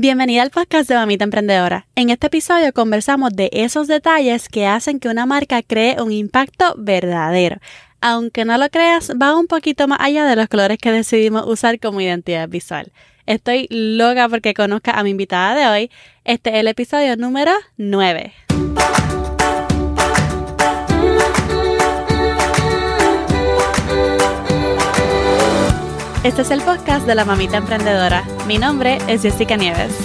Bienvenida al podcast de Mamita Emprendedora. En este episodio conversamos de esos detalles que hacen que una marca cree un impacto verdadero. Aunque no lo creas, va un poquito más allá de los colores que decidimos usar como identidad visual. Estoy loca porque conozca a mi invitada de hoy. Este es el episodio número 9. Este es el podcast de la mamita emprendedora. Mi nombre es Jessica Nieves.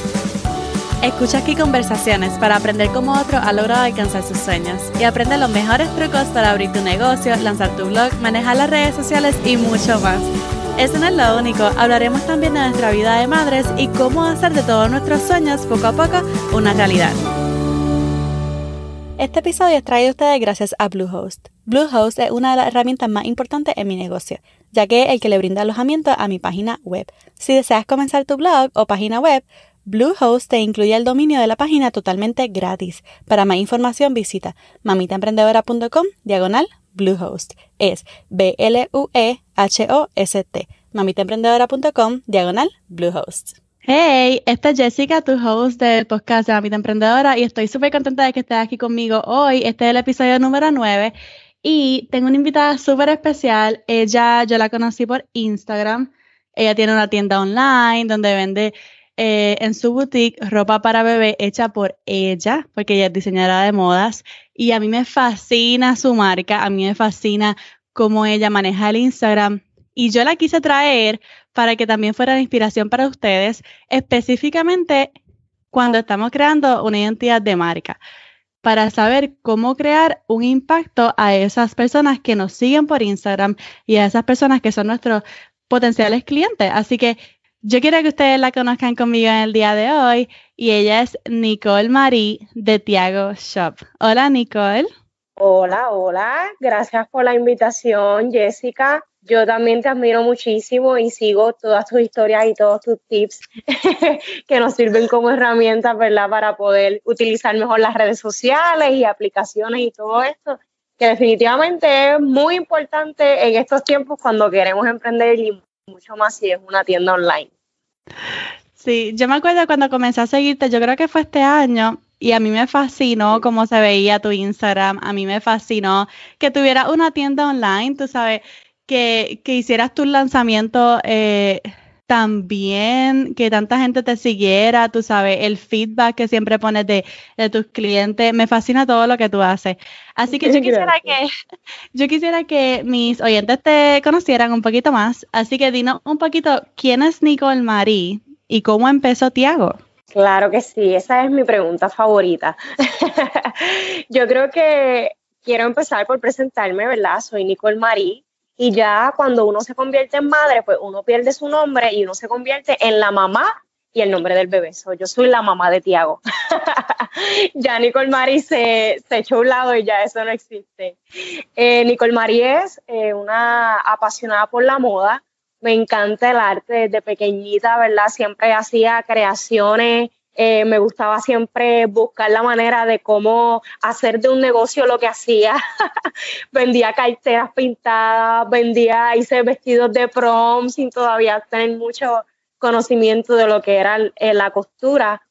Escucha aquí conversaciones para aprender cómo otro ha logrado alcanzar sus sueños y aprende los mejores trucos para abrir tu negocio, lanzar tu blog, manejar las redes sociales y mucho más. Eso no es lo único, hablaremos también de nuestra vida de madres y cómo hacer de todos nuestros sueños poco a poco una realidad. Este episodio es traído a ustedes gracias a Bluehost. Bluehost es una de las herramientas más importantes en mi negocio ya que es el que le brinda alojamiento a mi página web. Si deseas comenzar tu blog o página web, Bluehost te incluye el dominio de la página totalmente gratis. Para más información visita mamitaemprendedora.com diagonal Bluehost. Es B-L-U-E-H-O-S-T. mamitaemprendedora.com diagonal Bluehost. Hey, esta es Jessica, tu host del podcast de Mamita Emprendedora y estoy súper contenta de que estés aquí conmigo hoy. Este es el episodio número 9 y tengo una invitada súper especial. Ella, yo la conocí por Instagram. Ella tiene una tienda online donde vende eh, en su boutique ropa para bebé hecha por ella, porque ella es diseñadora de modas. Y a mí me fascina su marca, a mí me fascina cómo ella maneja el Instagram. Y yo la quise traer para que también fuera de inspiración para ustedes, específicamente cuando estamos creando una identidad de marca para saber cómo crear un impacto a esas personas que nos siguen por Instagram y a esas personas que son nuestros potenciales clientes. Así que yo quiero que ustedes la conozcan conmigo en el día de hoy y ella es Nicole Marie de Tiago Shop. Hola Nicole. Hola, hola. Gracias por la invitación, Jessica. Yo también te admiro muchísimo y sigo todas tus historias y todos tus tips que nos sirven como herramientas, ¿verdad? Para poder utilizar mejor las redes sociales y aplicaciones y todo esto, que definitivamente es muy importante en estos tiempos cuando queremos emprender y mucho más si es una tienda online. Sí, yo me acuerdo cuando comencé a seguirte, yo creo que fue este año, y a mí me fascinó cómo se veía tu Instagram, a mí me fascinó que tuviera una tienda online, tú sabes, que, hicieras tu lanzamiento eh, también, que tanta gente te siguiera, tú sabes, el feedback que siempre pones de, tus clientes, me fascina todo lo que tú haces. Así que yo quisiera que, yo quisiera que mis oyentes te conocieran un poquito más, así que dinos un poquito, ¿quién es Nicole Marie y cómo empezó Tiago? Claro que sí, esa es mi pregunta favorita. yo creo que quiero empezar por presentarme, ¿verdad? Soy Nicole Marie, y ya cuando uno se convierte en madre, pues uno pierde su nombre y uno se convierte en la mamá y el nombre del bebé. yo soy la mamá de Tiago. ya Nicole Mari se, se, echó un lado y ya eso no existe. Eh, Nicole Mari es eh, una apasionada por la moda. Me encanta el arte desde pequeñita, ¿verdad? Siempre hacía creaciones eh, me gustaba siempre buscar la manera de cómo hacer de un negocio lo que hacía. vendía carteras pintadas, vendía, hice vestidos de prom sin todavía tener mucho conocimiento de lo que era eh, la costura.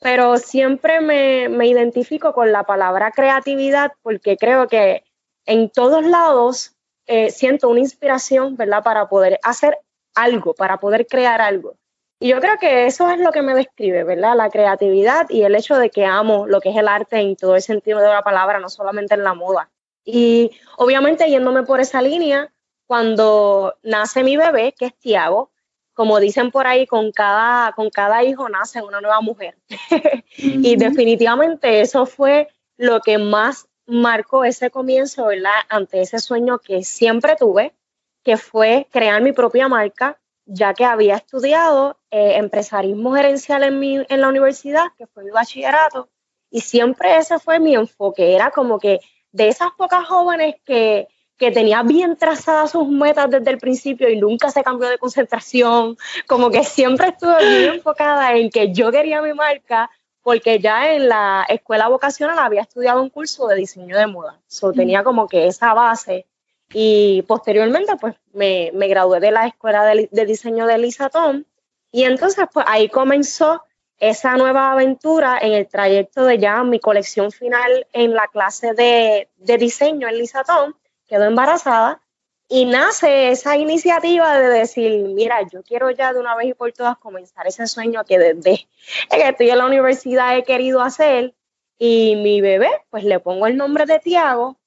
Pero siempre me, me identifico con la palabra creatividad porque creo que en todos lados eh, siento una inspiración, ¿verdad? Para poder hacer algo, para poder crear algo. Y yo creo que eso es lo que me describe, ¿verdad? La creatividad y el hecho de que amo lo que es el arte en todo el sentido de la palabra, no solamente en la moda. Y obviamente yéndome por esa línea, cuando nace mi bebé, que es Tiago, como dicen por ahí, con cada, con cada hijo nace una nueva mujer. y definitivamente eso fue lo que más marcó ese comienzo, ¿verdad? Ante ese sueño que siempre tuve, que fue crear mi propia marca, ya que había estudiado eh, empresarismo gerencial en, mi, en la universidad, que fue mi bachillerato, y siempre ese fue mi enfoque, era como que de esas pocas jóvenes que, que tenía bien trazadas sus metas desde el principio y nunca se cambió de concentración, como que siempre estuve bien enfocada en que yo quería mi marca, porque ya en la escuela vocacional había estudiado un curso de diseño de moda, so, tenía como que esa base y posteriormente, pues me, me gradué de la escuela de, diseño de Lisa Tom. Y entonces, pues ahí comenzó esa nueva aventura en el trayecto de ya mi colección final en la clase de, de diseño en Lisatón, quedó embarazada. Y nace esa iniciativa de decir, mira, yo quiero ya de una vez y por todas comenzar ese sueño que desde que estoy en la universidad he querido hacer y mi bebé, pues le pongo el nombre de Tiago,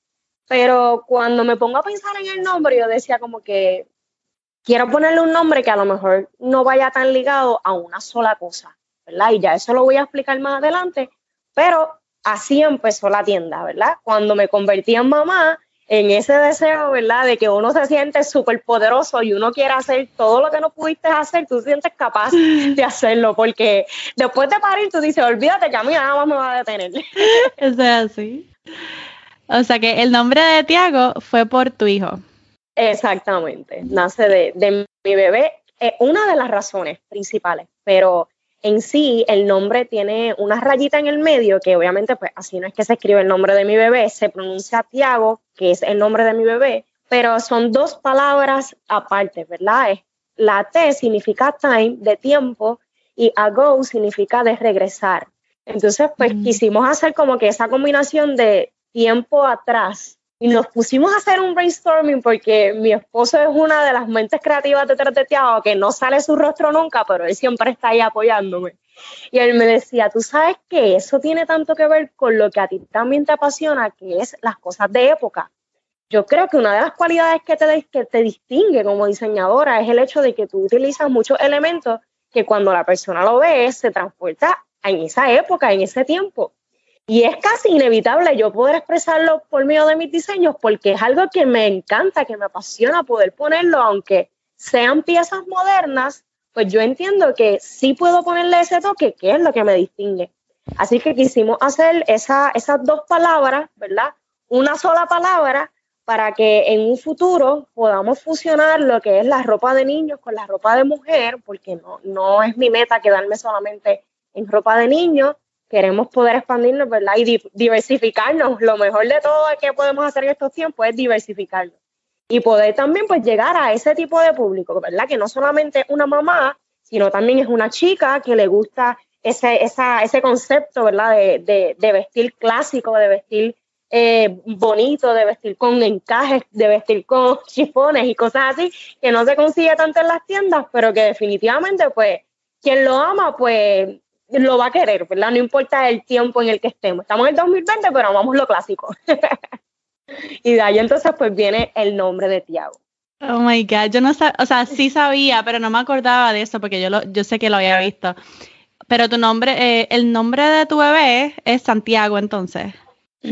pero cuando me pongo a pensar en el nombre, yo decía como que quiero ponerle un nombre que a lo mejor no vaya tan ligado a una sola cosa, ¿verdad? Y ya eso lo voy a explicar más adelante, pero así empezó la tienda, ¿verdad? Cuando me convertí en mamá, en ese deseo, ¿verdad? De que uno se siente súper poderoso y uno quiere hacer todo lo que no pudiste hacer, tú sientes capaz de hacerlo, porque después de parir tú dices, olvídate que a mí nada más me va a detener. Eso es así. O sea que el nombre de Tiago fue por tu hijo. Exactamente, nace de, de mi bebé. Eh, una de las razones principales, pero en sí el nombre tiene una rayita en el medio, que obviamente pues así no es que se escribe el nombre de mi bebé, se pronuncia Tiago, que es el nombre de mi bebé, pero son dos palabras aparte, ¿verdad? La T significa time, de tiempo, y ago significa de regresar. Entonces, pues mm. quisimos hacer como que esa combinación de tiempo atrás y nos pusimos a hacer un brainstorming porque mi esposo es una de las mentes creativas de Tiago, que no sale su rostro nunca, pero él siempre está ahí apoyándome. Y él me decía, tú sabes que eso tiene tanto que ver con lo que a ti también te apasiona, que es las cosas de época. Yo creo que una de las cualidades que te, que te distingue como diseñadora es el hecho de que tú utilizas muchos elementos que cuando la persona lo ve se transporta en esa época, en ese tiempo. Y es casi inevitable yo poder expresarlo por medio de mis diseños porque es algo que me encanta, que me apasiona poder ponerlo, aunque sean piezas modernas, pues yo entiendo que sí puedo ponerle ese toque, que es lo que me distingue. Así que quisimos hacer esa, esas dos palabras, ¿verdad? Una sola palabra para que en un futuro podamos fusionar lo que es la ropa de niños con la ropa de mujer, porque no, no es mi meta quedarme solamente en ropa de niños, queremos poder expandirnos, ¿verdad? Y diversificarnos. Lo mejor de todo que podemos hacer en estos tiempos es diversificarnos. Y poder también pues llegar a ese tipo de público, ¿verdad? Que no solamente una mamá, sino también es una chica que le gusta ese, esa, ese concepto, ¿verdad? De, de, vestir clásico, de vestir eh, bonito, de vestir con encajes, de vestir con chifones y cosas así, que no se consigue tanto en las tiendas, pero que definitivamente, pues, quien lo ama, pues lo va a querer, ¿verdad? No importa el tiempo en el que estemos. Estamos en el 2020, pero amamos lo clásico. y de ahí entonces pues viene el nombre de Tiago. Oh my God, yo no sabía, o sea, sí sabía, pero no me acordaba de eso porque yo, lo, yo sé que lo había visto. Pero tu nombre, eh, el nombre de tu bebé es Santiago entonces.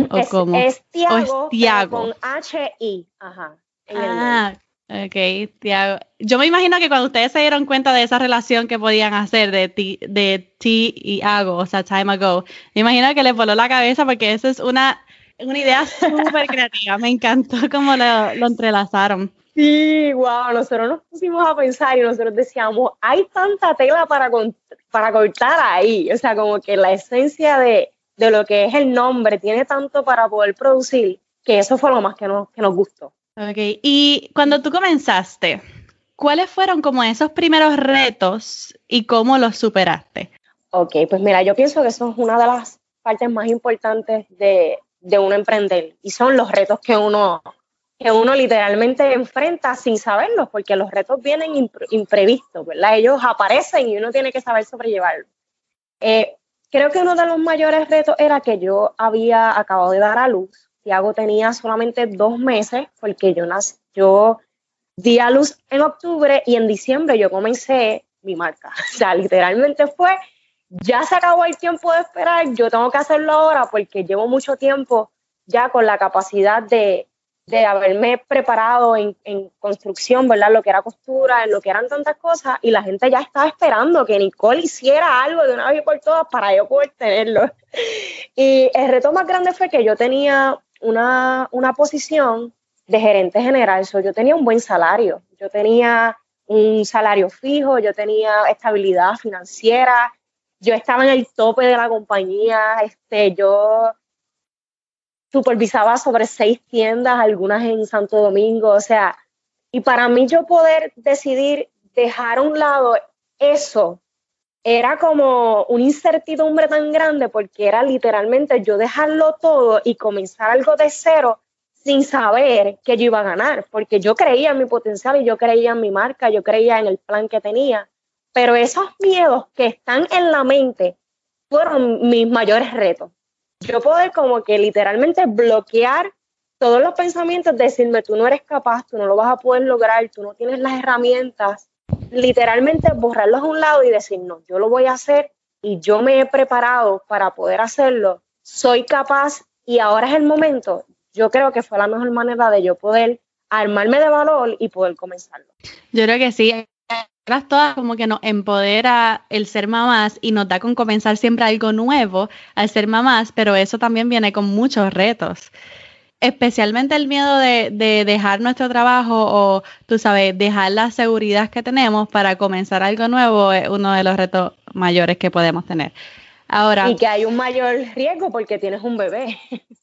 ¿O es, cómo? es Tiago, con H-I, ajá. ah, Ok, Tiago. Yo me imagino que cuando ustedes se dieron cuenta de esa relación que podían hacer de ti, de ti y Ago, o sea, time ago, me imagino que les voló la cabeza porque eso es una, una idea súper creativa. Me encantó cómo lo, lo, entrelazaron. Sí, wow, nosotros nos pusimos a pensar y nosotros decíamos, hay tanta tela para, para cortar ahí. O sea, como que la esencia de, de lo que es el nombre tiene tanto para poder producir que eso fue lo más que nos, que nos gustó. Ok, y cuando tú comenzaste, ¿cuáles fueron como esos primeros retos y cómo los superaste? Ok, pues mira, yo pienso que eso es una de las partes más importantes de, de uno emprender y son los retos que uno, que uno literalmente enfrenta sin saberlos, porque los retos vienen imprevistos, ¿verdad? Ellos aparecen y uno tiene que saber sobrellevarlos. Eh, creo que uno de los mayores retos era que yo había acabado de dar a luz Tiago tenía solamente dos meses porque yo, nací, yo di a luz en octubre y en diciembre yo comencé mi marca. O sea, literalmente fue, ya se acabó el tiempo de esperar, yo tengo que hacerlo ahora porque llevo mucho tiempo ya con la capacidad de, de haberme preparado en, construcción, ¿verdad? Lo que era costura, lo que eran tantas cosas, y la gente ya estaba esperando que Nicole hiciera algo de una vez por todas para yo poder tenerlo. Y el reto más grande fue que yo tenía una, una posición de gerente general. yo tenía un buen salario, yo tenía un salario fijo, yo tenía estabilidad financiera, yo estaba en el tope de la compañía, este, yo supervisaba sobre seis tiendas, algunas en Santo Domingo, o sea, y para mí yo poder decidir dejar a un lado eso era como una incertidumbre tan grande porque era literalmente yo dejarlo todo y comenzar algo de cero sin saber que yo iba a ganar, porque yo creía en mi potencial y yo creía en mi marca, yo creía en el plan que tenía, pero esos miedos que están en la mente fueron mis mayores retos. Yo poder como que literalmente bloquear todos los pensamientos, decirme, tú no eres capaz, tú no lo vas a poder lograr, tú no tienes las herramientas, literalmente borrarlos a un lado y decir, no, yo lo voy a hacer y yo me he preparado para poder hacerlo, soy capaz y ahora es el momento, yo creo que fue la mejor manera de yo poder armarme de valor y poder comenzarlo. Yo creo que sí, todas como que nos empodera el ser mamás y nos da con comenzar siempre algo nuevo al ser mamás, pero eso también viene con muchos retos. Especialmente el miedo de, de dejar nuestro trabajo o, tú sabes, dejar la seguridad que tenemos para comenzar algo nuevo es uno de los retos mayores que podemos tener. Ahora, y que hay un mayor riesgo porque tienes un bebé.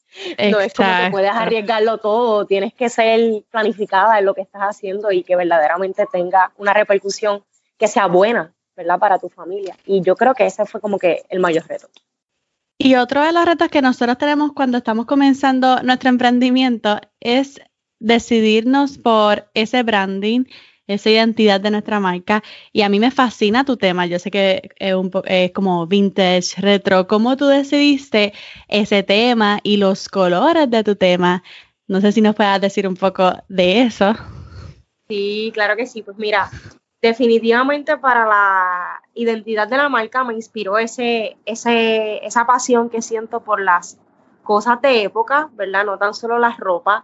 No es como que puedes arriesgarlo todo, tienes que ser planificada en lo que estás haciendo y que verdaderamente tenga una repercusión que sea buena, ¿verdad? Para tu familia. Y yo creo que ese fue como que el mayor reto. Y otro de los retos que nosotros tenemos cuando estamos comenzando nuestro emprendimiento es decidirnos por ese branding esa identidad de nuestra marca. Y a mí me fascina tu tema. Yo sé que es, un es como vintage, retro. ¿Cómo tú decidiste ese tema y los colores de tu tema? No sé si nos puedas decir un poco de eso. Sí, claro que sí. Pues mira, definitivamente para la identidad de la marca me inspiró ese, ese, esa pasión que siento por las cosas de época, ¿verdad? No tan solo las ropas,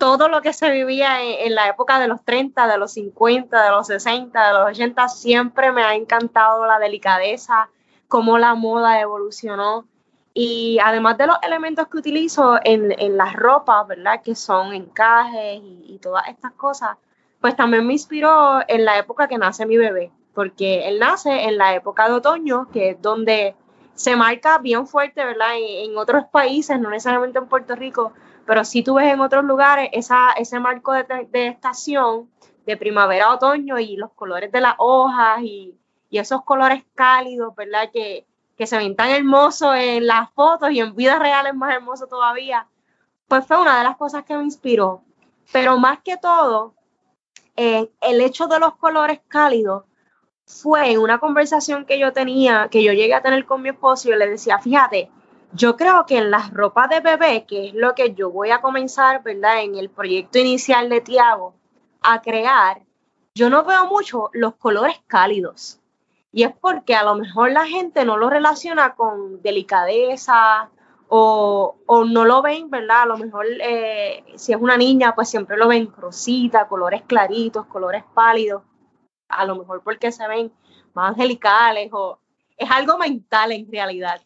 todo lo que se vivía en, la época de los 30, de los 50, de los 60, de los 80, siempre me ha encantado la delicadeza, cómo la moda evolucionó. Y además de los elementos que utilizo en, en las ropas, ¿verdad? Que son encajes y, y, todas estas cosas, pues también me inspiró en la época que nace mi bebé, porque él nace en la época de otoño, que es donde se marca bien fuerte, ¿verdad? En, en otros países, no necesariamente en Puerto Rico, pero si tú ves en otros lugares esa, ese marco de, estación de primavera, otoño y los colores de las hojas y, esos colores cálidos, ¿verdad? Que, se ven tan hermosos en las fotos y en vida real es más hermoso todavía, pues fue una de las cosas que me inspiró. Pero más que todo, eh, el hecho de los colores cálidos fue una conversación que yo tenía, que yo llegué a tener con mi esposo y yo le decía, fíjate, yo creo que en las ropas de bebé, que es lo que yo voy a comenzar, ¿verdad? En el proyecto inicial de Tiago, a crear, yo no veo mucho los colores cálidos. Y es porque a lo mejor la gente no lo relaciona con delicadeza o, no lo ven, ¿verdad? A lo mejor eh, si es una niña, pues siempre lo ven rosita, colores claritos, colores pálidos. A lo mejor porque se ven más angelicales o es algo mental en realidad.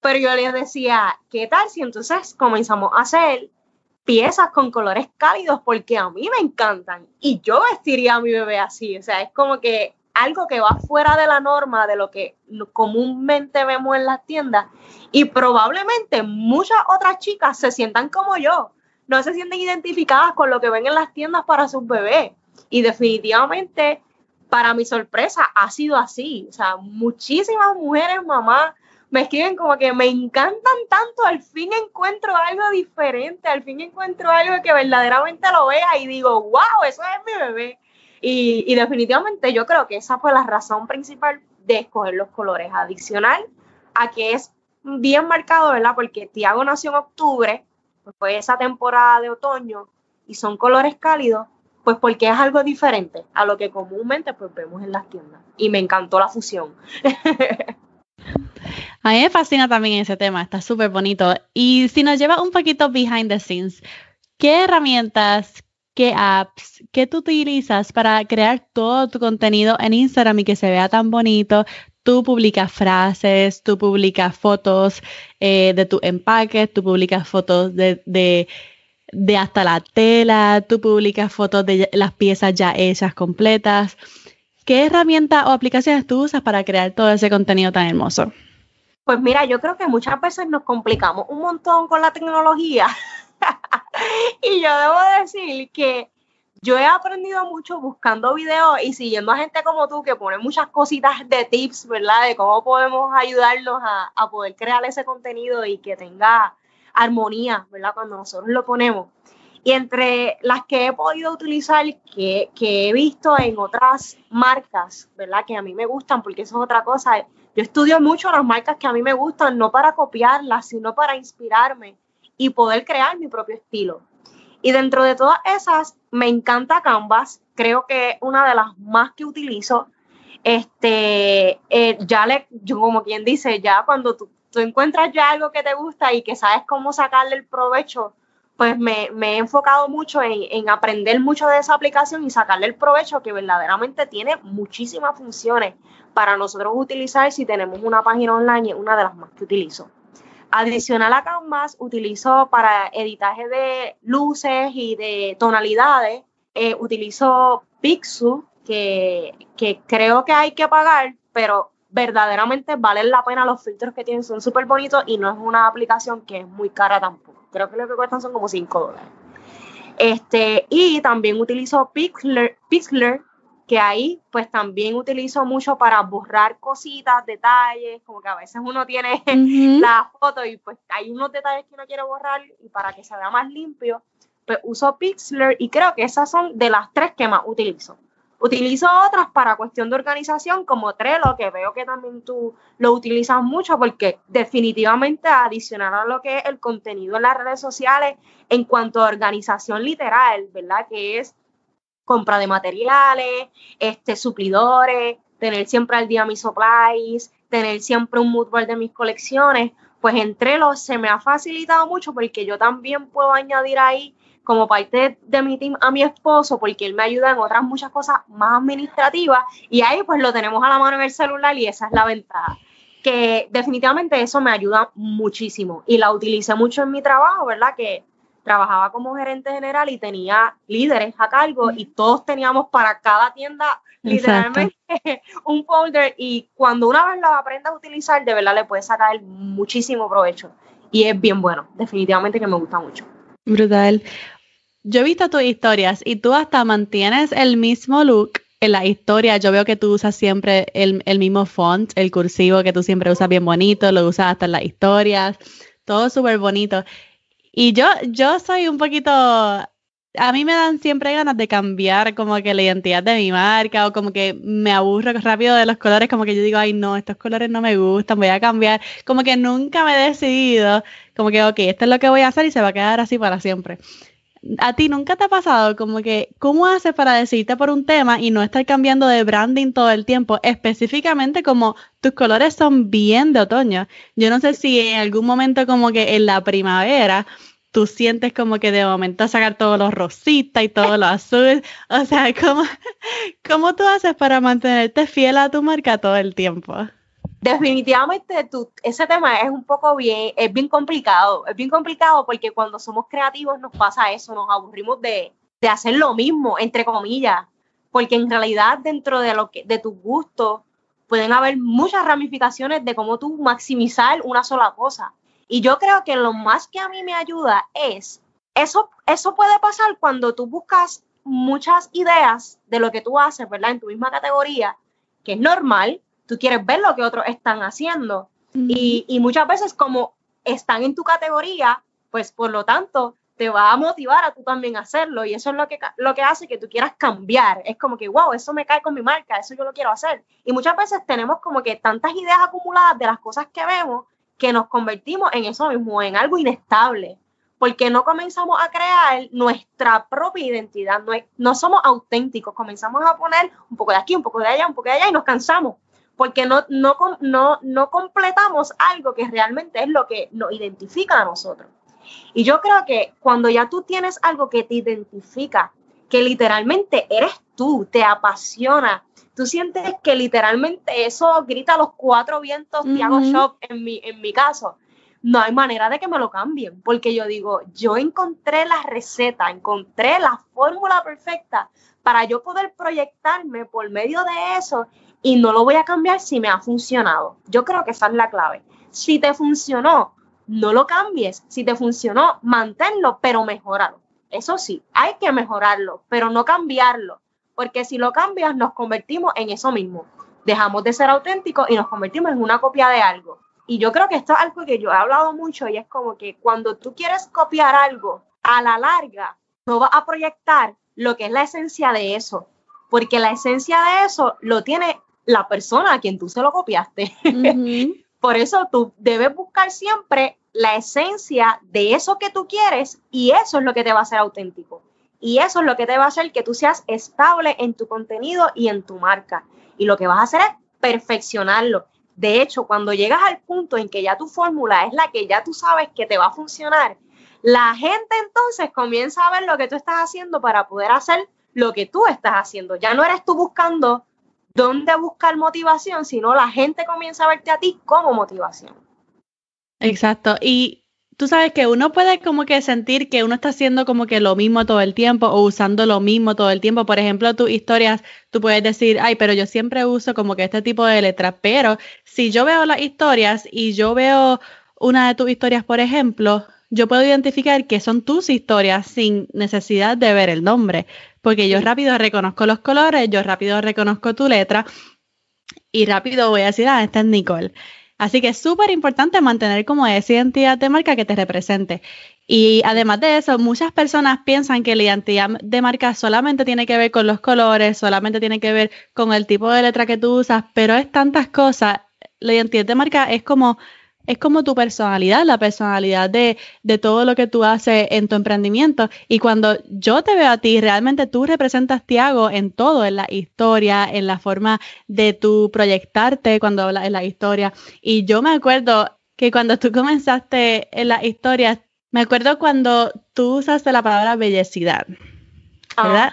Pero yo les decía, ¿qué tal si entonces comenzamos a hacer piezas con colores cálidos? Porque a mí me encantan y yo vestiría a mi bebé así. O sea, es como que algo que va fuera de la norma de lo que comúnmente vemos en las tiendas y probablemente muchas otras chicas se sientan como yo, no se sienten identificadas con lo que ven en las tiendas para sus bebés. Y definitivamente, para mi sorpresa, ha sido así. O sea, muchísimas mujeres, mamás, me escriben como que me encantan tanto, al fin encuentro algo diferente, al fin encuentro algo que verdaderamente lo vea y digo, wow, eso es mi bebé. Y, definitivamente yo creo que esa fue la razón principal de escoger los colores, adicional a que es bien marcado, ¿verdad? Porque Tiago nació en octubre, pues fue esa temporada de otoño y son colores cálidos, pues porque es algo diferente a lo que comúnmente pues vemos en las tiendas. Y me encantó la fusión. A mí me fascina también ese tema, está súper bonito. Y si nos lleva un poquito behind the scenes, ¿qué herramientas, qué apps, qué tú utilizas para crear todo tu contenido en Instagram y que se vea tan bonito? Tú publicas frases, tú publicas fotos eh, de tu empaque, tú publicas fotos de, de, de hasta la tela, tú publicas fotos de las piezas ya hechas completas. ¿Qué herramientas o aplicaciones tú usas para crear todo ese contenido tan hermoso? Pues mira, yo creo que muchas veces nos complicamos un montón con la tecnología. y yo debo decir que yo he aprendido mucho buscando videos y siguiendo a gente como tú que pone muchas cositas de tips, ¿verdad? De cómo podemos ayudarnos a, a poder crear ese contenido y que tenga armonía, ¿verdad? Cuando nosotros lo ponemos. Y entre las que he podido utilizar, que, que, he visto en otras marcas, ¿verdad? Que a mí me gustan, porque eso es otra cosa. Yo estudio mucho las marcas que a mí me gustan, no para copiarlas, sino para inspirarme y poder crear mi propio estilo. Y dentro de todas esas, me encanta Canvas. Creo que es una de las más que utilizo. Este, eh, ya le, yo como quien dice, ya cuando tú, tú encuentras ya algo que te gusta y que sabes cómo sacarle el provecho, pues me, he enfocado mucho en, aprender mucho de esa aplicación y sacarle el provecho que verdaderamente tiene muchísimas funciones para nosotros utilizar si tenemos una página online, una de las más que utilizo. Adicional a Canvas, utilizo para editaje de luces y de tonalidades, eh, utilizo Pixu, que, que creo que hay que pagar, pero verdaderamente valen la pena los filtros que tienen, son súper bonitos y no es una aplicación que es muy cara tampoco creo que lo que cuestan son como 5 dólares. Este, y también utilizo Pixlr, Pixlr, que ahí pues también utilizo mucho para borrar cositas, detalles, como que a veces uno tiene la foto y pues hay unos detalles que uno quiere borrar y para que se vea más limpio, pues uso Pixlr y creo que esas son de las tres que más utilizo. Utilizo otras para cuestión de organización como Trello, que veo que también tú lo utilizas mucho porque definitivamente adicional a lo que es el contenido en las redes sociales en cuanto a organización literal, ¿verdad? Que es compra de materiales, este, suplidores, tener siempre al día mis supplies, tener siempre un mood board de mis colecciones, pues entre los se me ha facilitado mucho porque yo también puedo añadir ahí como parte de mi team a mi esposo porque él me ayuda en otras muchas cosas más administrativas y ahí pues lo tenemos a la mano en el celular y esa es la ventaja que definitivamente eso me ayuda muchísimo y la utilicé mucho en mi trabajo, ¿verdad? Que trabajaba como gerente general y tenía líderes a cargo y todos teníamos para cada tienda literalmente un folder y cuando una vez lo aprendas a utilizar, de verdad le puedes sacar muchísimo provecho y es bien bueno, definitivamente que me gusta mucho. Brutal. Yo he visto tus historias y tú hasta mantienes el mismo look en la historia. Yo veo que tú usas siempre el, mismo font, el cursivo que tú siempre usas bien bonito, lo usas hasta en las historias, todo súper bonito. Y yo, yo soy un poquito, a mí me dan siempre ganas de cambiar como que la identidad de mi marca o como que me aburro rápido de los colores, como que yo digo, ay no, estos colores no me gustan, voy a cambiar. Como que nunca me he decidido, como que, ok, esto es lo que voy a hacer y se va a quedar así para siempre a ti nunca te ha pasado como que, ¿cómo haces para decidirte por un tema y no estar cambiando de branding todo el tiempo? Específicamente como tus colores son bien de otoño. Yo no sé si en algún momento como que en la primavera tú sientes como que de momento sacar todos los rositas y todo lo azul. O sea, ¿cómo, ¿cómo tú haces para mantenerte fiel a tu marca todo el tiempo? Definitivamente ese tema es un poco bien, es bien complicado, es bien complicado porque cuando somos creativos nos pasa eso, nos aburrimos de, hacer lo mismo, entre comillas, porque en realidad dentro de, lo que, de tus gustos pueden haber muchas ramificaciones de cómo tú maximizar una sola cosa. Y yo creo que lo más que a mí me ayuda es, eso, eso puede pasar cuando tú buscas muchas ideas de lo que tú haces, ¿verdad? En tu misma categoría, que es normal, tú quieres ver lo que otros están haciendo. y, muchas veces como están en tu categoría, pues por lo tanto te va a motivar a tú también hacerlo y eso es lo que, lo que hace que tú quieras cambiar. Es como que, wow, eso me cae con mi marca, eso yo lo quiero hacer. Y muchas veces tenemos como que tantas ideas acumuladas de las cosas que vemos que nos convertimos en eso mismo, en algo inestable, porque no comenzamos a crear nuestra propia identidad, no, no somos auténticos, comenzamos a poner un poco de aquí, un poco de allá, un poco de allá y nos cansamos porque no, no, no, no completamos algo que realmente es lo que nos identifica a nosotros. Y yo creo que cuando ya tú tienes algo que te identifica, que literalmente eres tú, te apasiona, tú sientes que literalmente eso grita a los cuatro vientos, hago shop en mi, en mi caso, no hay manera de que me lo cambien, porque yo digo, yo encontré la receta, encontré la fórmula perfecta para yo poder proyectarme por medio de eso y no lo voy a cambiar si me ha funcionado. Yo creo que esa es la clave. Si te funcionó, no lo cambies. Si te funcionó, manténlo, pero mejoralo. Eso sí, hay que mejorarlo, pero no cambiarlo, porque si lo cambias nos convertimos en eso mismo. Dejamos de ser auténticos y nos convertimos en una copia de algo. Y yo creo que esto es algo que yo he hablado mucho y es como que cuando tú quieres copiar algo, a la larga no vas a proyectar lo que es la esencia de eso, porque la esencia de eso lo tiene la persona a quien tú se lo copiaste. Por eso tú debes buscar siempre la esencia de eso que tú quieres y eso es lo que te va a hacer auténtico. Y eso es lo que te va a hacer que tú seas estable en tu contenido y en tu marca. Y lo que vas a hacer es perfeccionarlo. De hecho, cuando llegas al punto en que ya tu fórmula es la que ya tú sabes que te va a funcionar, la gente entonces comienza a ver lo que tú estás haciendo para poder hacer lo que tú estás haciendo. Ya no eres tú buscando dónde buscar motivación, sino la gente comienza a verte a ti como motivación. Exacto. Y tú sabes que uno puede como que sentir que uno está haciendo como que lo mismo todo el tiempo o usando lo mismo todo el tiempo. Por ejemplo, tus historias, tú puedes decir, ay, pero yo siempre uso como que este tipo de letras. Pero si yo veo las historias y yo veo una de tus historias, por ejemplo, yo puedo identificar que son tus historias sin necesidad de ver el nombre, porque yo rápido reconozco los colores, yo rápido reconozco tu letra y rápido voy a decir, ah, esta es Nicole. Así que es súper importante mantener como esa identidad de marca que te represente. Y además de eso, muchas personas piensan que la identidad de marca solamente tiene que ver con los colores, solamente tiene que ver con el tipo de letra que tú usas, pero es tantas cosas. La identidad de marca es como es como tu personalidad, la personalidad de, de, todo lo que tú haces en tu emprendimiento. Y cuando yo te veo a ti, realmente tú representas Tiago en todo, en la historia, en la forma de tu proyectarte cuando hablas en la historia. Y yo me acuerdo que cuando tú comenzaste en la historia, me acuerdo cuando tú usaste la palabra bellecidad, ¿verdad?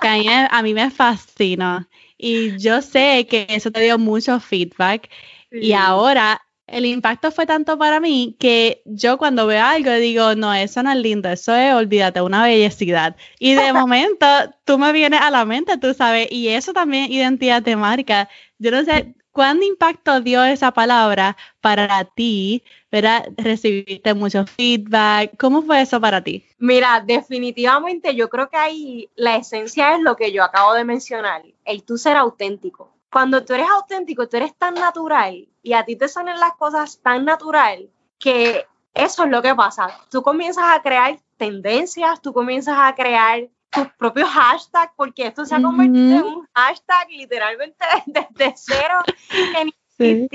Que a mí, a mí me fascinó. Y yo sé que eso te dio mucho feedback. Y ahora el impacto fue tanto para mí que yo cuando veo algo digo, no, eso no es lindo, eso es, olvídate, una bellecidad. Y de momento tú me vienes a la mente, tú sabes, y eso también identidad de marca. Yo no sé cuánto impacto dio esa palabra para ti, ¿verdad? Recibiste mucho feedback. ¿Cómo fue eso para ti? Mira, definitivamente yo creo que ahí la esencia es lo que yo acabo de mencionar, el tú ser auténtico cuando tú eres auténtico, tú eres tan natural y a ti te salen las cosas tan natural que eso es lo que pasa. Tú comienzas a crear tendencias, tú comienzas a crear tus propios hashtags, porque esto se ha convertido en un hashtag literalmente desde cero, que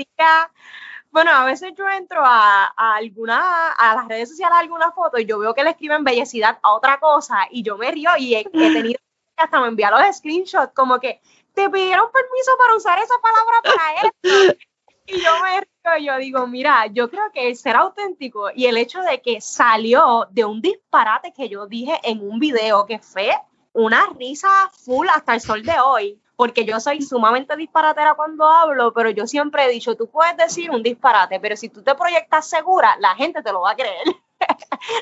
Bueno, a veces yo entro a, alguna, a las redes sociales, a alguna foto, y yo veo que le escriben bellecidad a otra cosa, y yo me río y he, he tenido hasta me envía los screenshots, como que te pidieron permiso para usar esa palabra para esto. Y yo me río, yo digo, mira, yo creo que el ser auténtico y el hecho de que salió de un disparate que yo dije en un video que fue una risa full hasta el sol de hoy, porque yo soy sumamente disparatera cuando hablo, pero yo siempre he dicho, tú puedes decir un disparate, pero si tú te proyectas segura, la gente te lo va a creer.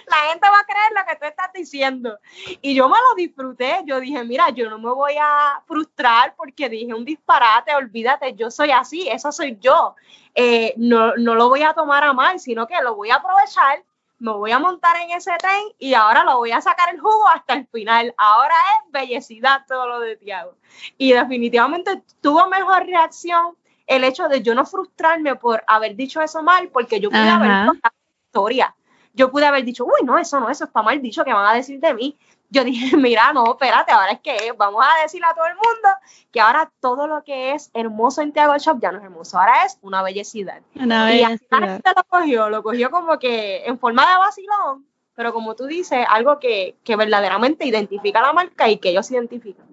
La gente va a creer lo que tú estás diciendo. Y yo me lo disfruté. Yo dije, mira, yo no me voy a frustrar porque dije un disparate, olvídate, yo soy así, eso soy yo. Eh, no, no lo voy a tomar a mal, sino que lo voy a aprovechar, me voy a montar en ese tren y ahora lo voy a sacar el jugo hasta el final. Ahora es bellecidad todo lo de Tiago. Y definitivamente tuvo mejor reacción el hecho de yo no frustrarme por haber dicho eso mal, porque yo pude haber contado la historia yo pude haber dicho, uy, no, eso no, eso está mal dicho, que van a decir de mí? Yo dije, mira, no, espérate, ahora es que vamos a decirle a todo el mundo que ahora todo lo que es hermoso en Tiago Shop ya no es hermoso, ahora es una bellecidad. Una bellecidad. Y así la lo cogió, lo cogió como que en forma de vacilón, pero como tú dices, algo que, que verdaderamente identifica la marca y que ellos identifican.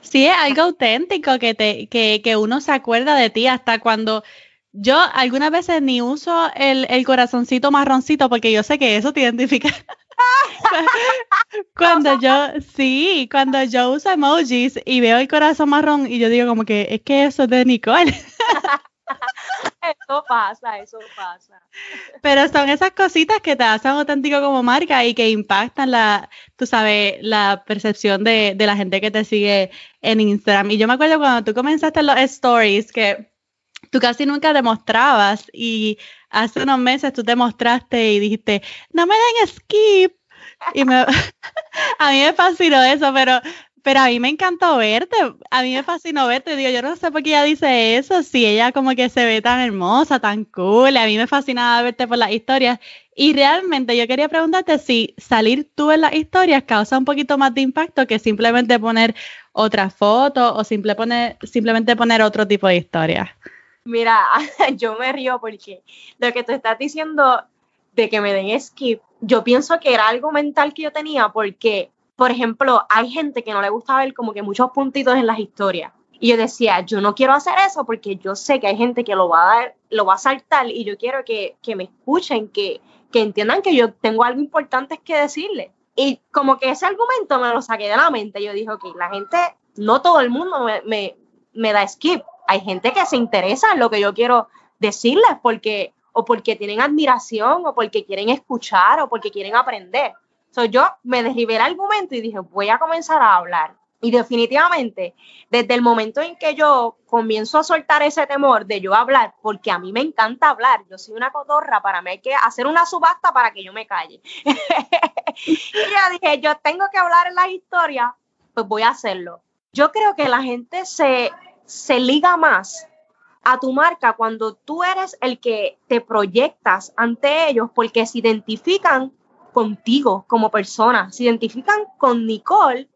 Sí, es algo auténtico que, te, que, que uno se acuerda de ti hasta cuando yo algunas veces ni uso el, el, corazoncito marroncito porque yo sé que eso te identifica. cuando yo, sí, cuando yo uso emojis y veo el corazón marrón y yo digo como que es que eso es de Nicole. eso pasa, eso pasa. Pero son esas cositas que te hacen auténtico como marca y que impactan la, tú sabes, la percepción de, de la gente que te sigue en Instagram. Y yo me acuerdo cuando tú comenzaste los stories que tú casi nunca demostrabas y hace unos meses tú te mostraste y dijiste, no me den skip Y me, a mí me fascinó eso, pero pero a mí me encantó verte, a mí me fascinó verte, digo, yo no sé por qué ella dice eso, si ella como que se ve tan hermosa, tan cool, a mí me fascinaba verte por las historias. Y realmente yo quería preguntarte si salir tú en las historias causa un poquito más de impacto que simplemente poner otra foto o simple simplemente poner otro tipo de historia. Mira, yo me río porque lo que tú estás diciendo de que me den skip, yo pienso que era algo mental que yo tenía porque por ejemplo, hay gente que no le gusta ver como que muchos puntitos en las historias. Y yo decía, yo no quiero hacer eso porque yo sé que hay gente que lo va a dar, lo va a saltar y yo quiero que, me escuchen, que, que entiendan que yo tengo algo importante que decirle. Y como que ese argumento me lo saqué de la mente. Yo dije, ok, la gente, no todo el mundo me, me da skip. Hay gente que se interesa en lo que yo quiero decirles porque o porque tienen admiración o porque quieren escuchar o porque quieren aprender. So, yo me derribé el argumento y dije, voy a comenzar a hablar. Y definitivamente, desde el momento en que yo comienzo a soltar ese temor de yo hablar, porque a mí me encanta hablar, yo soy una cotorra, para mí hay que hacer una subasta para que yo me calle. y yo dije, yo tengo que hablar en la historia, pues voy a hacerlo. Yo creo que la gente se, se liga más a tu marca cuando tú eres el que te proyectas ante ellos porque se identifican contigo como persona, se identifican con Nicole,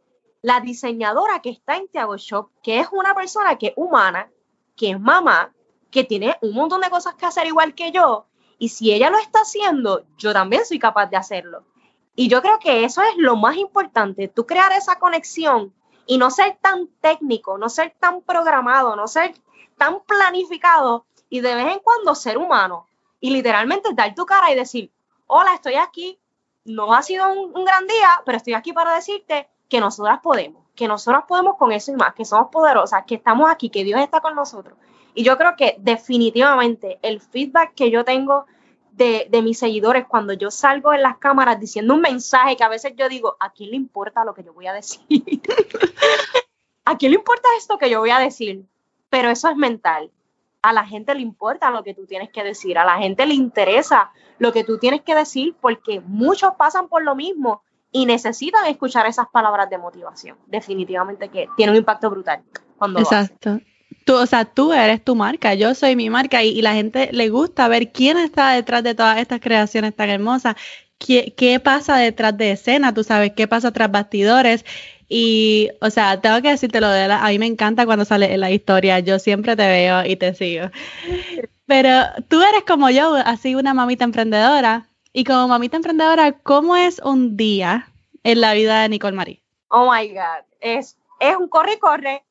la diseñadora que está en Tiago Shop, que es una persona que es humana, que es mamá, que tiene un montón de cosas que hacer igual que yo, y si ella lo está haciendo, yo también soy capaz de hacerlo. Y yo creo que eso es lo más importante, tú crear esa conexión y no ser tan técnico, no ser tan programado, no ser tan planificado y de vez en cuando ser humano y literalmente dar tu cara y decir, hola, estoy aquí, no ha sido un, gran día, pero estoy aquí para decirte que nosotras podemos, que nosotras podemos con eso y más, que somos poderosas, que estamos aquí, que Dios está con nosotros. Y yo creo que definitivamente el feedback que yo tengo de, mis seguidores cuando yo salgo en las cámaras diciendo un mensaje que a veces yo digo, ¿a quién le importa lo que yo voy a decir? ¿A quién le importa esto que yo voy a decir? Pero eso es mental a la gente le importa lo que tú tienes que decir, a la gente le interesa lo que tú tienes que decir porque muchos pasan por lo mismo y necesitan escuchar esas palabras de motivación. Definitivamente que tiene un impacto brutal cuando Exacto. Tú, o sea, tú eres tu marca, yo soy mi marca y, y, la gente le gusta ver quién está detrás de todas estas creaciones tan hermosas, qué, qué pasa detrás de escena, tú sabes qué pasa tras bastidores y, o sea, tengo que decirte lo de la, a mí me encanta cuando sale en la historia, yo siempre te veo y te sigo. Pero tú eres como yo, así una mamita emprendedora. Y como mamita emprendedora, ¿cómo es un día en la vida de Nicole Marie? Oh my God, es, es un corre-corre.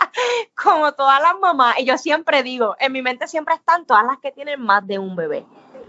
como todas las mamás, y yo siempre digo, en mi mente siempre están todas las que tienen más de un bebé.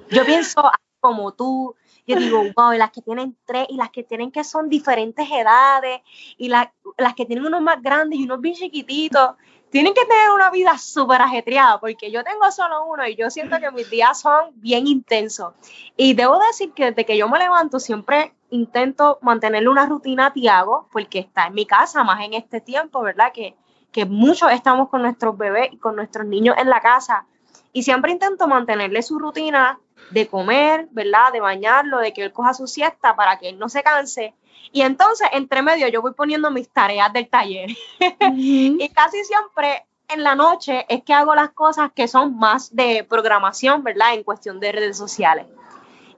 Yo pienso como tú, yo digo, wow, y las que tienen tres y las que tienen que son diferentes edades y las que tienen unos más grandes y unos bien chiquititos, tienen que tener una vida súper ajetreada porque yo tengo solo uno y yo siento que mis días son bien intensos. Y debo decir que desde que yo me levanto siempre intento mantenerle una rutina a Tiago porque está en mi casa, más en este tiempo, ¿verdad? Que, que muchos estamos con nuestros bebés y con nuestros niños en la casa. Y siempre intento mantenerle su rutina de comer, ¿verdad? De bañarlo, de que él coja su siesta para que él no se canse. Y entonces, entre medio, yo voy poniendo mis tareas del taller. y casi siempre en la noche es que hago las cosas que son más de programación, ¿verdad? En cuestión de redes sociales.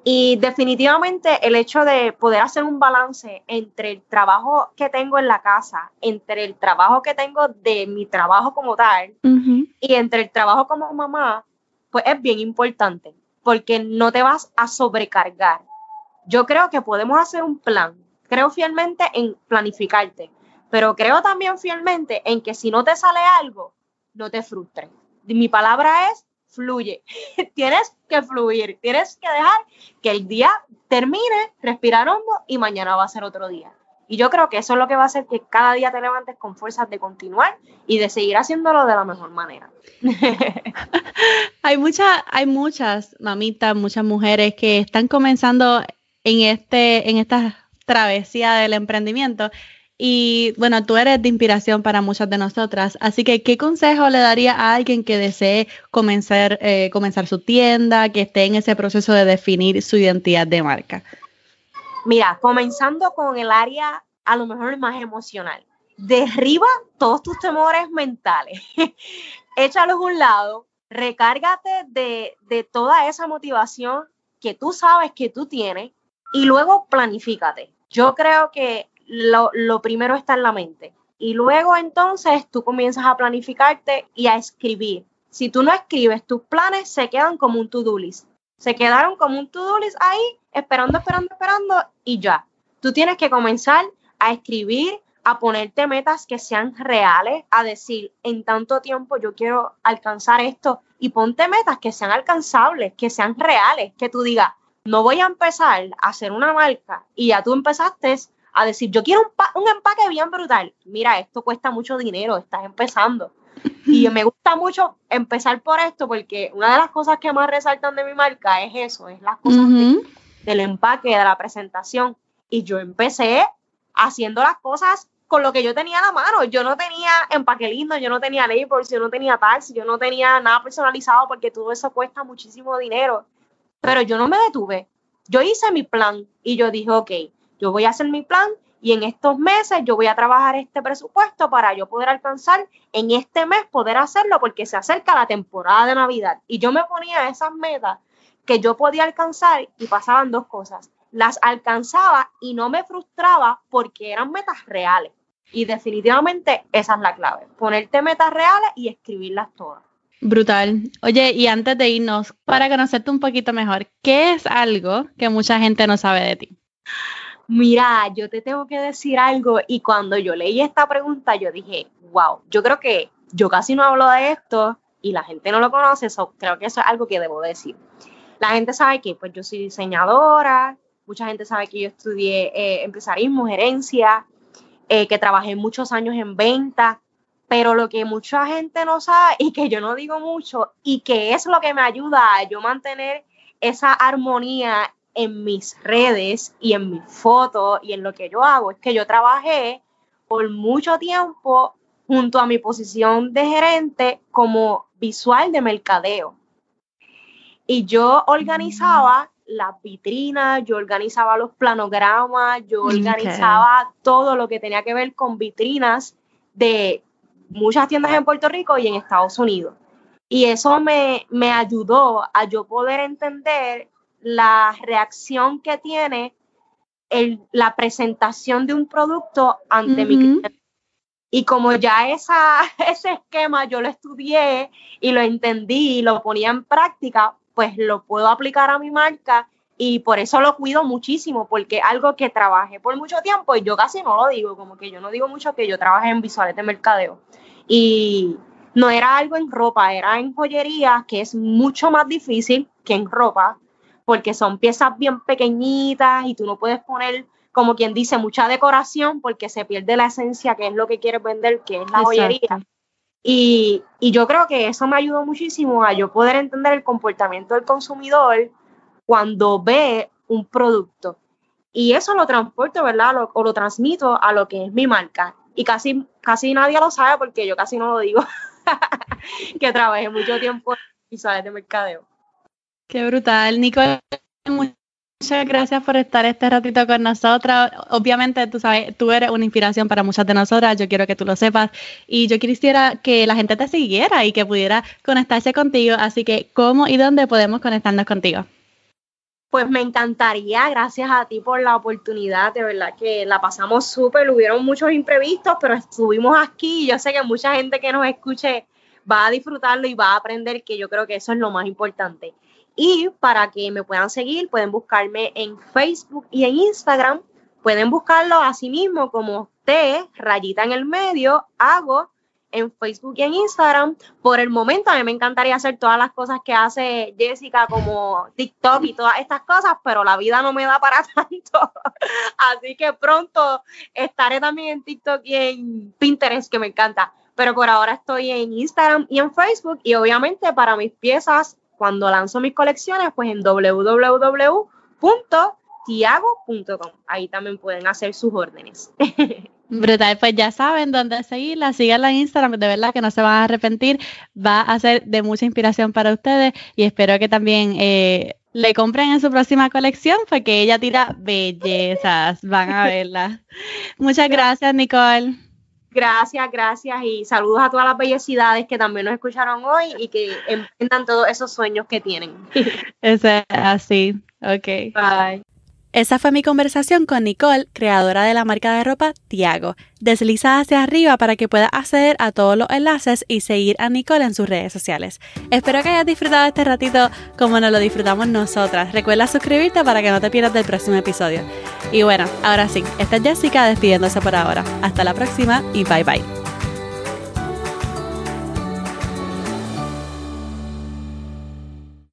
Y definitivamente el hecho de poder hacer un balance entre el trabajo que tengo en la casa, entre el trabajo que tengo de mi trabajo como tal y entre el trabajo como mamá, pues es bien importante porque no te vas a sobrecargar. Yo creo que podemos hacer un plan. Creo fielmente en planificarte, pero creo también fielmente en que si no te sale algo, no te frustres. Mi palabra es fluye. tienes que fluir, tienes que dejar que el día termine, respirar hondo y mañana va a ser otro día. Y yo creo que eso es lo que va a hacer que cada día te levantes con fuerzas de continuar y de seguir haciéndolo de la mejor manera. hay, muchas, hay muchas mamitas, muchas mujeres que están comenzando en, este, en esta travesía del emprendimiento. Y bueno, tú eres de inspiración para muchas de nosotras. Así que, ¿qué consejo le daría a alguien que desee comenzar, eh, comenzar su tienda, que esté en ese proceso de definir su identidad de marca? Mira, comenzando con el área a lo mejor más emocional. Derriba todos tus temores mentales. Échalos a un lado. Recárgate de, de toda esa motivación que tú sabes que tú tienes y luego planifícate. Yo creo que lo, lo primero está en la mente. Y luego entonces tú comienzas a planificarte y a escribir. Si tú no escribes, tus planes se quedan como un to-do list. Se quedaron como un to-do list ahí, esperando, esperando, esperando y ya. Tú tienes que comenzar a escribir, a ponerte metas que sean reales, a decir, en tanto tiempo yo quiero alcanzar esto y ponte metas que sean alcanzables, que sean reales, que tú digas, no voy a empezar a hacer una marca y ya tú empezaste a decir, yo quiero un, empaque bien brutal. Mira, esto cuesta mucho dinero, estás empezando. Y me gusta mucho empezar por esto porque una de las cosas que más resaltan de mi marca es eso, es las cosas del empaque, de la presentación. Y yo empecé haciendo las cosas con lo que yo tenía a la mano. Yo no tenía empaque lindo, yo no tenía labels, yo no tenía tags, yo no tenía nada personalizado porque todo eso cuesta muchísimo dinero. Pero yo no me detuve. Yo hice mi plan y yo dije, ok, yo voy a hacer mi plan y en estos meses yo voy a trabajar este presupuesto para yo poder alcanzar en este mes poder hacerlo porque se acerca la temporada de Navidad. Y yo me ponía esas metas que yo podía alcanzar y pasaban dos cosas. Las alcanzaba y no me frustraba porque eran metas reales. Y definitivamente esa es la clave, ponerte metas reales y escribirlas todas. Brutal. Oye, y antes de irnos, para conocerte un poquito mejor, ¿qué es algo que mucha gente no sabe de ti? Mira, yo te tengo que decir algo y cuando yo leí esta pregunta yo dije, wow, yo creo que yo casi no hablo de esto y la gente no lo conoce, so creo que eso es algo que debo decir. La gente sabe que pues yo soy diseñadora, mucha gente sabe que yo estudié eh, empresarismo, gerencia, eh, que trabajé muchos años en venta, pero lo que mucha gente no sabe y que yo no digo mucho y que es lo que me ayuda a yo mantener esa armonía en mis redes y en mis fotos y en lo que yo hago es que yo trabajé por mucho tiempo junto a mi posición de gerente como visual de mercadeo. Y yo organizaba las vitrinas, yo organizaba los planogramas, yo organizaba todo lo que tenía que ver con vitrinas de muchas tiendas en Puerto Rico y en Estados Unidos. Y eso me, me ayudó a yo poder entender la reacción que tiene el, la presentación de un producto ante mi cliente. Y como ya esa, ese esquema yo lo estudié y lo entendí y lo ponía en práctica, pues lo puedo aplicar a mi marca y por eso lo cuido muchísimo, porque algo que trabajé por mucho tiempo y yo casi no lo digo, como que yo no digo mucho que yo trabajé en visuales de mercadeo. Y no era algo en ropa, era en joyería, que es mucho más difícil que en ropa, porque son piezas bien pequeñitas y tú no puedes poner, como quien dice, mucha decoración porque se pierde la esencia, que es lo que quieres vender, que es la joyería. Y, yo creo que eso me ayudó muchísimo a yo poder entender el comportamiento del consumidor cuando ve un producto. Y eso lo transporto, ¿verdad? o lo transmito a lo que es mi marca. Y casi, casi nadie lo sabe porque yo casi no lo digo, que trabajé mucho tiempo en de mercadeo. Qué brutal, Nicole. Muchas gracias por estar este ratito con nosotras. Obviamente, tú sabes, tú eres una inspiración para muchas de nosotras, yo quiero que tú lo sepas. Y yo quisiera que la gente te siguiera y que pudiera conectarse contigo. Así que, ¿cómo y dónde podemos conectarnos contigo? Pues me encantaría, gracias a ti por la oportunidad, de verdad que la pasamos súper, hubieron muchos imprevistos, pero estuvimos aquí y yo sé que mucha gente que nos escuche va a disfrutarlo y va a aprender, que yo creo que eso es lo más importante. Y para que me puedan seguir, pueden buscarme en Facebook y en Instagram. Pueden buscarlo así mismo como T, rayita en el medio, hago en Facebook y en Instagram. Por el momento a mí me encantaría hacer todas las cosas que hace Jessica como TikTok y todas estas cosas, pero la vida no me da para tanto. Así que pronto estaré también en TikTok y en Pinterest, que me encanta. Pero por ahora estoy en Instagram y en Facebook y obviamente para mis piezas cuando lanzo mis colecciones, pues en www.tiago.com. Ahí también pueden hacer sus órdenes. Brutal, pues ya saben dónde seguirla, síganla en Instagram, de verdad que no se van a arrepentir, va a ser de mucha inspiración para ustedes y espero que también eh, le compren en su próxima colección porque ella tira bellezas. Van a verla. Muchas gracias, Nicole. Gracias, gracias y saludos a todas las bellecidades que también nos escucharon hoy y que emprendan todos esos sueños que tienen. Es así. Ok. Bye. Esa fue mi conversación con Nicole, creadora de la marca de ropa Tiago. Desliza hacia arriba para que puedas acceder a todos los enlaces y seguir a Nicole en sus redes sociales. Espero que hayas disfrutado este ratito como nos lo disfrutamos nosotras. Recuerda suscribirte para que no te pierdas del próximo episodio. Y bueno, ahora sí, esta es Jessica despidiéndose por ahora. Hasta la próxima y bye bye.